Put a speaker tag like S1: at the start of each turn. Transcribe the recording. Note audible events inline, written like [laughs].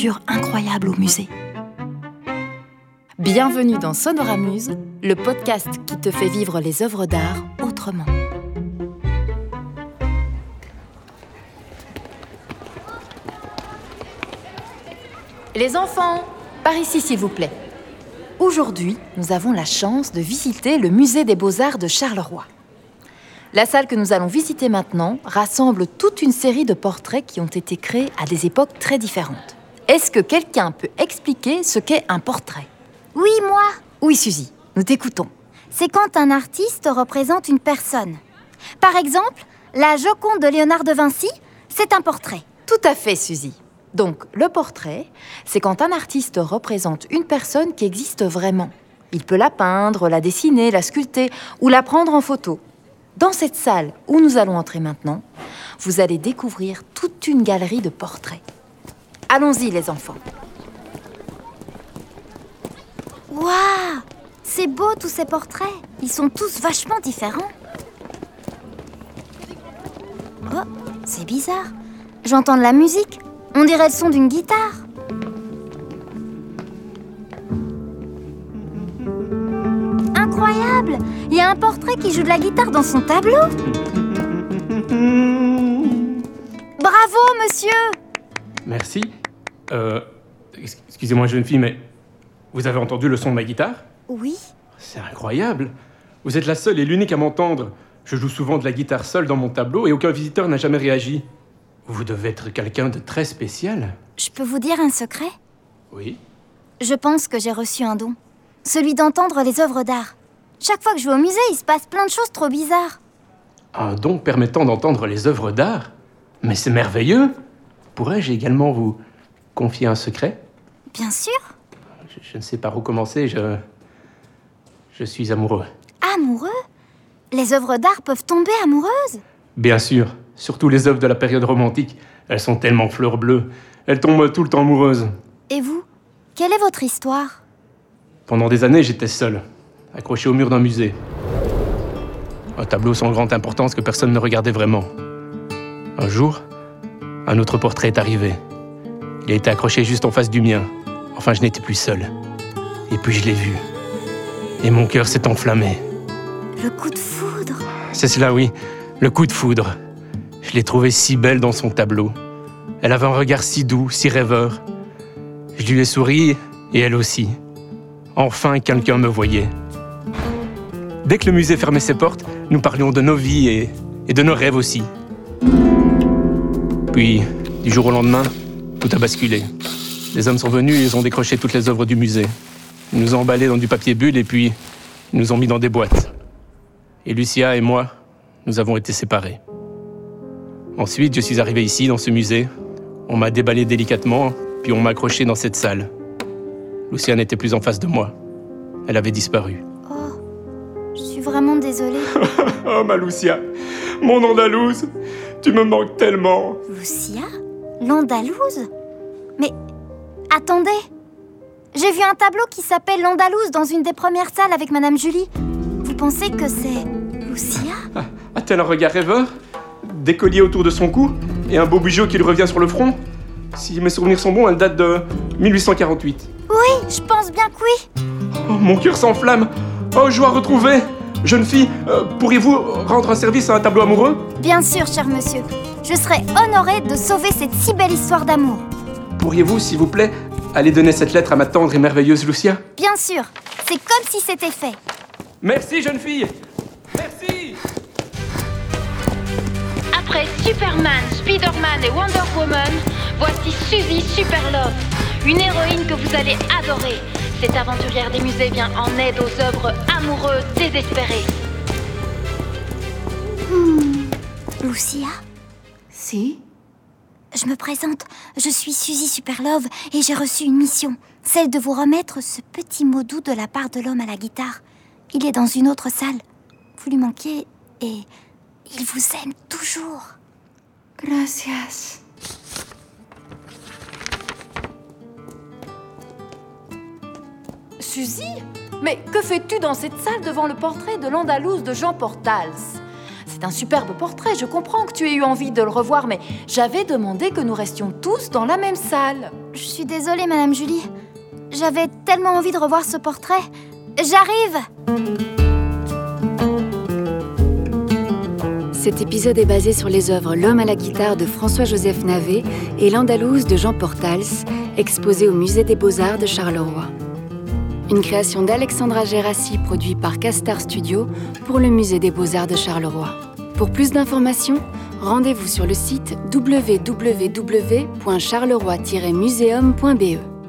S1: aventure incroyable au musée.
S2: Bienvenue dans Sonoramuse, le podcast qui te fait vivre les œuvres d'art autrement. Les enfants, par ici s'il vous plaît. Aujourd'hui, nous avons la chance de visiter le musée des beaux-arts de Charleroi. La salle que nous allons visiter maintenant rassemble toute une série de portraits qui ont été créés à des époques très différentes. Est-ce que quelqu'un peut expliquer ce qu'est un portrait
S3: Oui, moi.
S2: Oui, Suzy, nous t'écoutons.
S3: C'est quand un artiste représente une personne. Par exemple, la Joconde de Léonard de Vinci, c'est un portrait.
S2: Tout à fait, Suzy. Donc, le portrait, c'est quand un artiste représente une personne qui existe vraiment. Il peut la peindre, la dessiner, la sculpter ou la prendre en photo. Dans cette salle où nous allons entrer maintenant, vous allez découvrir toute une galerie de portraits. Allons-y, les enfants.
S3: Waouh C'est beau tous ces portraits. Ils sont tous vachement différents. Oh, c'est bizarre. J'entends de la musique. On dirait le son d'une guitare. Incroyable Il y a un portrait qui joue de la guitare dans son tableau. [laughs] Bravo, monsieur
S4: Merci. Euh, excusez-moi, jeune fille, mais vous avez entendu le son de ma guitare?
S3: Oui.
S4: C'est incroyable. Vous êtes la seule et l'unique à m'entendre. Je joue souvent de la guitare seule dans mon tableau et aucun visiteur n'a jamais réagi. Vous devez être quelqu'un de très spécial.
S3: Je peux vous dire un secret?
S4: Oui.
S3: Je pense que j'ai reçu un don. Celui d'entendre les œuvres d'art. Chaque fois que je vais au musée, il se passe plein de choses trop bizarres.
S4: Un don permettant d'entendre les œuvres d'art? Mais c'est merveilleux Pourrais-je également vous confier un secret
S3: Bien sûr.
S4: je, je ne sais par où commencer, je... Je suis amoureux.
S3: Amoureux? Les œuvres d'art peuvent tomber amoureuses?
S4: Bien sûr, surtout les œuvres de la période romantique. Elles sont tellement fleurs bleues. Elles tombent tout le temps amoureuses.
S3: Et vous Quelle est votre histoire?
S4: Pendant des années, j'étais seul, accroché au mur d'un musée. Un tableau sans grande importance que personne ne regardait vraiment. Un jour, un autre portrait est arrivé. Il a été accroché juste en face du mien. Enfin, je n'étais plus seul. Et puis je l'ai vu. Et mon cœur s'est enflammé.
S3: Le coup de foudre
S4: C'est cela, oui. Le coup de foudre. Je l'ai trouvée si belle dans son tableau. Elle avait un regard si doux, si rêveur. Je lui ai souri, et elle aussi. Enfin, quelqu'un me voyait. Dès que le musée fermait ses portes, nous parlions de nos vies et, et de nos rêves aussi. Puis, du jour au lendemain, tout a basculé. Les hommes sont venus et ils ont décroché toutes les œuvres du musée. Ils nous ont emballés dans du papier bulle et puis ils nous ont mis dans des boîtes. Et Lucia et moi, nous avons été séparés. Ensuite, je suis arrivé ici, dans ce musée. On m'a déballé délicatement, puis on m'a accroché dans cette salle. Lucia n'était plus en face de moi. Elle avait disparu.
S3: Oh, je suis vraiment désolée. [laughs]
S4: Oh, ma Lucia, mon Andalouse, tu me manques tellement.
S3: Lucia? L'Andalouse Mais attendez J'ai vu un tableau qui s'appelle L'Andalouse dans une des premières salles avec Madame Julie. Vous pensez que c'est Lucia?
S4: Ah, A-t-elle un regard rêveur Des colliers autour de son cou et un beau bijou qui lui revient sur le front? Si mes souvenirs sont bons, elle date de 1848.
S3: Oui, je pense bien que oui.
S4: Oh, mon cœur s'enflamme. Oh, joie retrouvée. Jeune fille, euh, pourriez-vous rendre un service à un tableau amoureux?
S3: Bien sûr, cher monsieur. Je serais honorée de sauver cette si belle histoire d'amour.
S4: Pourriez-vous, s'il vous plaît, aller donner cette lettre à ma tendre et merveilleuse Lucia?
S3: Bien sûr, c'est comme si c'était fait.
S4: Merci, jeune fille. Merci.
S5: Après Superman, Spider-Man et Wonder Woman, voici Suzy Superlove, une héroïne que vous allez adorer. Cette aventurière des musées vient en aide aux œuvres amoureuses désespérées.
S3: Lucia
S1: Si
S3: Je me présente, je suis Suzy Superlove et j'ai reçu une mission, celle de vous remettre ce petit mot doux de la part de l'homme à la guitare. Il est dans une autre salle. Vous lui manquez et il vous aime toujours.
S1: Gracias.
S2: Suzy Mais que fais-tu dans cette salle devant le portrait de l'Andalouse de Jean Portals? C'est un superbe portrait, je comprends que tu aies eu envie de le revoir, mais j'avais demandé que nous restions tous dans la même salle.
S3: Je suis désolée, Madame Julie. J'avais tellement envie de revoir ce portrait. J'arrive
S6: Cet épisode est basé sur les œuvres L'homme à la guitare de François-Joseph Navet et L'Andalouse de Jean Portals, exposé au Musée des Beaux-Arts de Charleroi. Une création d'Alexandra Gérassi produit par Castar Studio pour le Musée des Beaux-Arts de Charleroi. Pour plus d'informations, rendez-vous sur le site www.charleroi-museum.be.